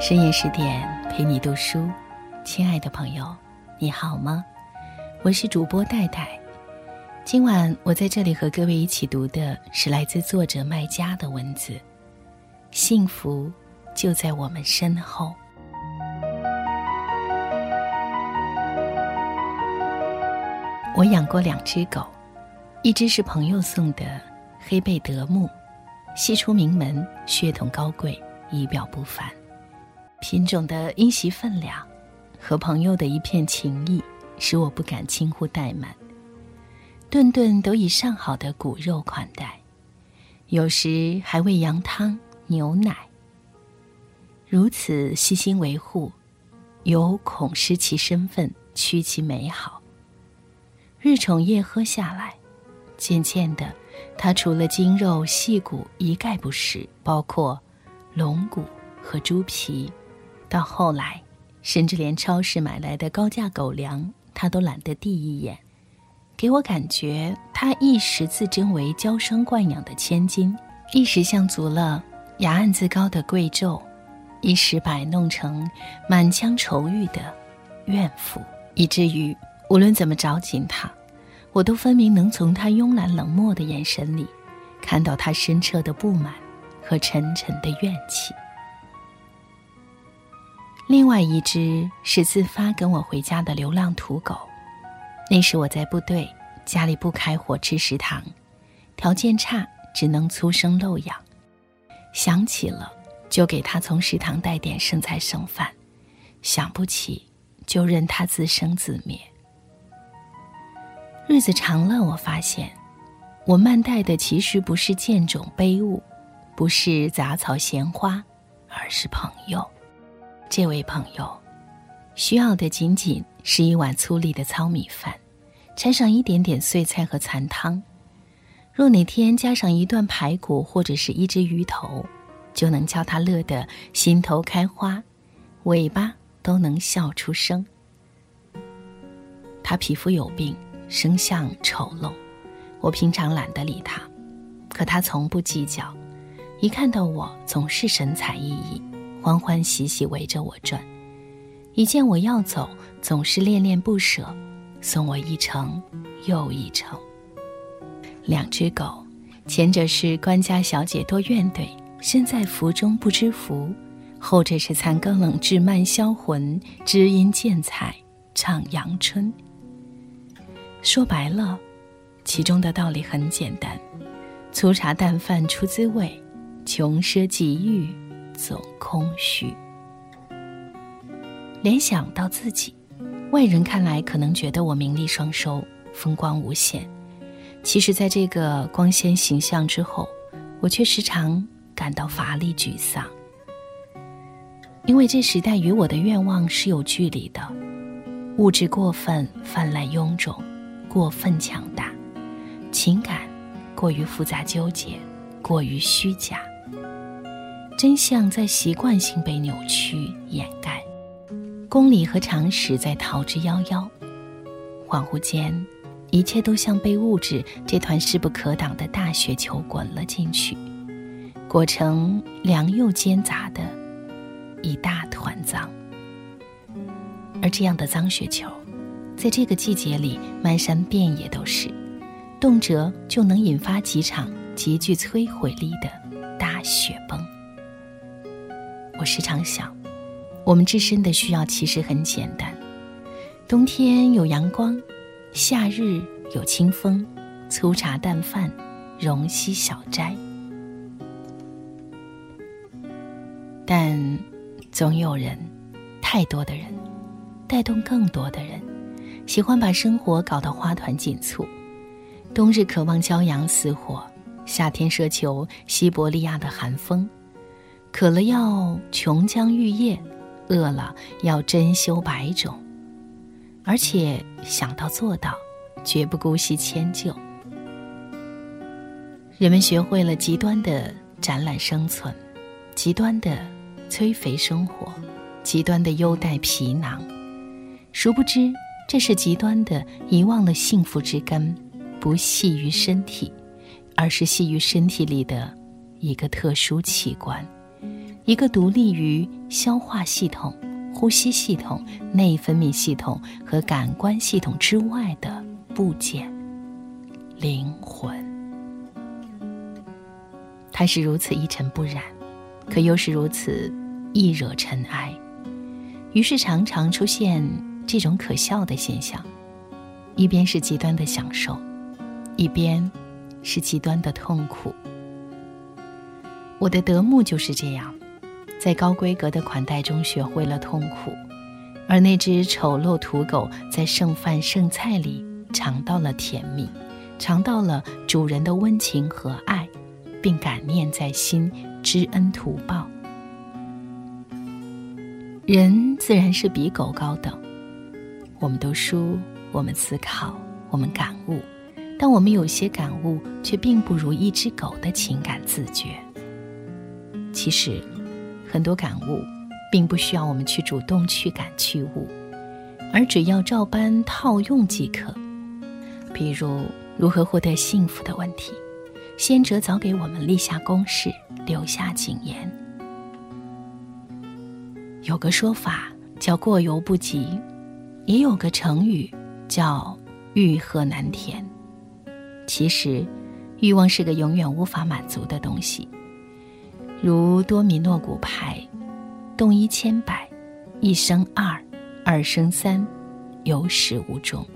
深夜十点陪你读书，亲爱的朋友，你好吗？我是主播戴戴。今晚我在这里和各位一起读的是来自作者麦家的文字。幸福就在我们身后。我养过两只狗，一只是朋友送的黑贝德牧，系出名门，血统高贵，仪表不凡。品种的因袭分量，和朋友的一片情谊，使我不敢轻忽怠慢。顿顿都以上好的骨肉款待，有时还喂羊汤、牛奶。如此细心维护，有恐失其身份，屈其美好。日宠夜喝下来，渐渐的，它除了筋肉细骨一概不食，包括龙骨和猪皮。到后来，甚至连超市买来的高价狗粮，他都懒得递一眼，给我感觉他一时自称为娇生惯养的千金，一时像足了雅岸自高的贵胄，一时摆弄成满腔愁郁的怨妇，以至于无论怎么找紧他，我都分明能从他慵懒冷漠的眼神里，看到他深彻的不满和沉沉的怨气。另外一只是自发跟我回家的流浪土狗，那时我在部队，家里不开火吃食堂，条件差，只能粗生漏养。想起了，就给他从食堂带点剩菜剩饭；想不起，就任他自生自灭。日子长了，我发现，我慢待的其实不是贱种卑物，不是杂草闲花，而是朋友。这位朋友，需要的仅仅是一碗粗粝的糙米饭，掺上一点点碎菜和残汤。若哪天加上一段排骨或者是一只鱼头，就能叫他乐得心头开花，尾巴都能笑出声。他皮肤有病，生相丑陋，我平常懒得理他，可他从不计较，一看到我总是神采奕奕。欢欢喜喜围着我转，一见我要走，总是恋恋不舍，送我一程又一程。两只狗，前者是官家小姐多怨怼，身在福中不知福；后者是残羹冷炙慢销魂，知音见彩唱阳春。说白了，其中的道理很简单：粗茶淡饭出滋味，穷奢极欲。总空虚。联想到自己，外人看来可能觉得我名利双收，风光无限。其实，在这个光鲜形象之后，我却时常感到乏力沮丧。因为这时代与我的愿望是有距离的，物质过分泛滥臃肿，过分强大，情感过于复杂纠结，过于虚假。真相在习惯性被扭曲掩盖，公理和常识在逃之夭夭。恍惚间，一切都像被物质这团势不可挡的大雪球滚了进去，裹成良莠兼杂的一大团脏。而这样的脏雪球，在这个季节里漫山遍野都是，动辄就能引发几场极具摧毁力的大雪崩。我时常想，我们自身的需要其实很简单：冬天有阳光，夏日有清风，粗茶淡饭，容膝小斋。但总有人，太多的人，带动更多的人，喜欢把生活搞得花团锦簇。冬日渴望骄阳似火，夏天奢求西伯利亚的寒风。渴了要琼浆玉液，饿了要珍馐百种，而且想到做到，绝不姑息迁就。人们学会了极端的展览生存，极端的催肥生活，极端的优待皮囊，殊不知这是极端的遗忘了幸福之根，不系于身体，而是系于身体里的一个特殊器官。一个独立于消化系统、呼吸系统、内分泌系统和感官系统之外的部件——灵魂。它是如此一尘不染，可又是如此易惹尘埃，于是常常出现这种可笑的现象：一边是极端的享受，一边是极端的痛苦。我的德牧就是这样。在高规格的款待中学会了痛苦，而那只丑陋土狗在剩饭剩菜里尝到了甜蜜，尝到了主人的温情和爱，并感念在心，知恩图报。人自然是比狗高等，我们读书，我们思考，我们感悟，但我们有些感悟却并不如一只狗的情感自觉。其实。很多感悟，并不需要我们去主动去感去悟，而只要照搬套用即可。比如如何获得幸福的问题，先哲早给我们立下公式，留下警言。有个说法叫过犹不及，也有个成语叫欲壑难填。其实，欲望是个永远无法满足的东西。如多米诺骨牌，动一千百，一生二，二生三，有始无终。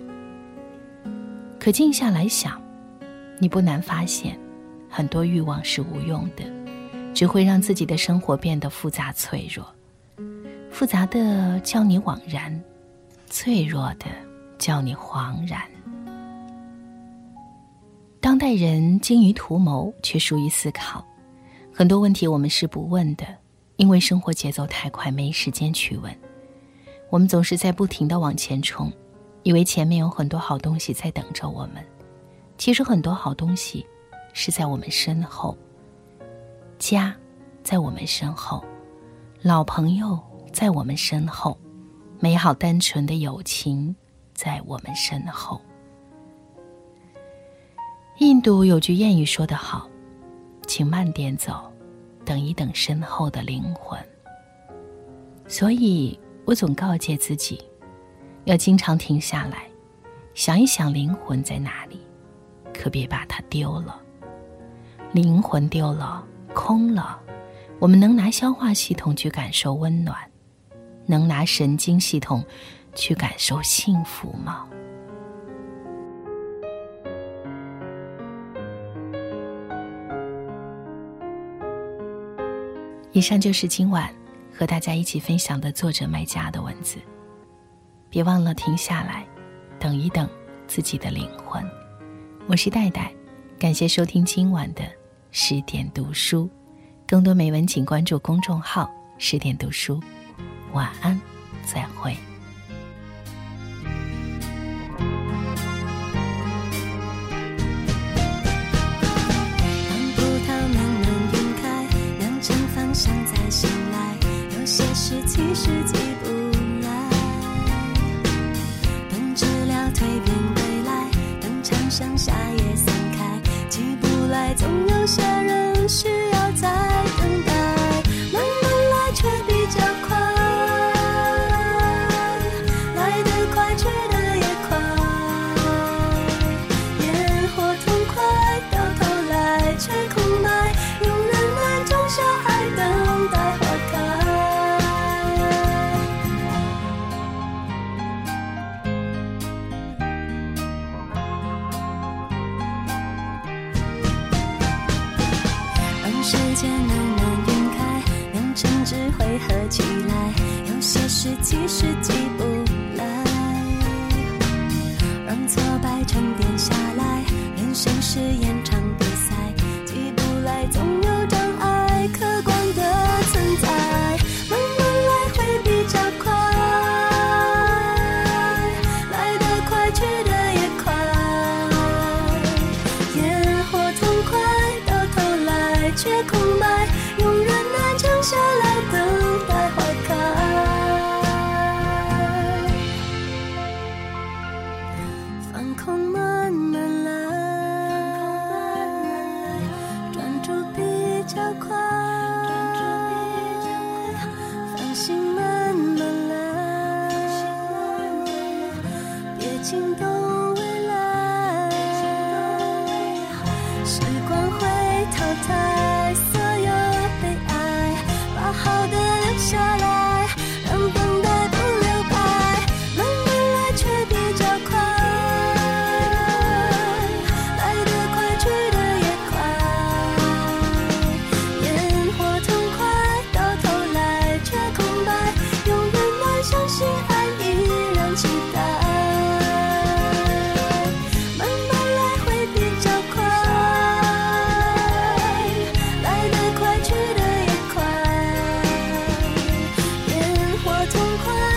可静下来想，你不难发现，很多欲望是无用的，只会让自己的生活变得复杂脆弱。复杂的叫你惘然，脆弱的叫你惶然。当代人精于图谋，却疏于思考。很多问题我们是不问的，因为生活节奏太快，没时间去问。我们总是在不停的往前冲，以为前面有很多好东西在等着我们。其实很多好东西是在我们身后。家在我们身后，老朋友在我们身后，美好单纯的友情在我们身后。印度有句谚语说得好。请慢点走，等一等身后的灵魂。所以我总告诫自己，要经常停下来，想一想灵魂在哪里，可别把它丢了。灵魂丢了，空了，我们能拿消化系统去感受温暖，能拿神经系统去感受幸福吗？以上就是今晚和大家一起分享的作者麦家的文字。别忘了停下来，等一等自己的灵魂。我是戴戴，感谢收听今晚的十点读书。更多美文请关注公众号“十点读书”。晚安，再会。其实记不尽动未来，未来。融化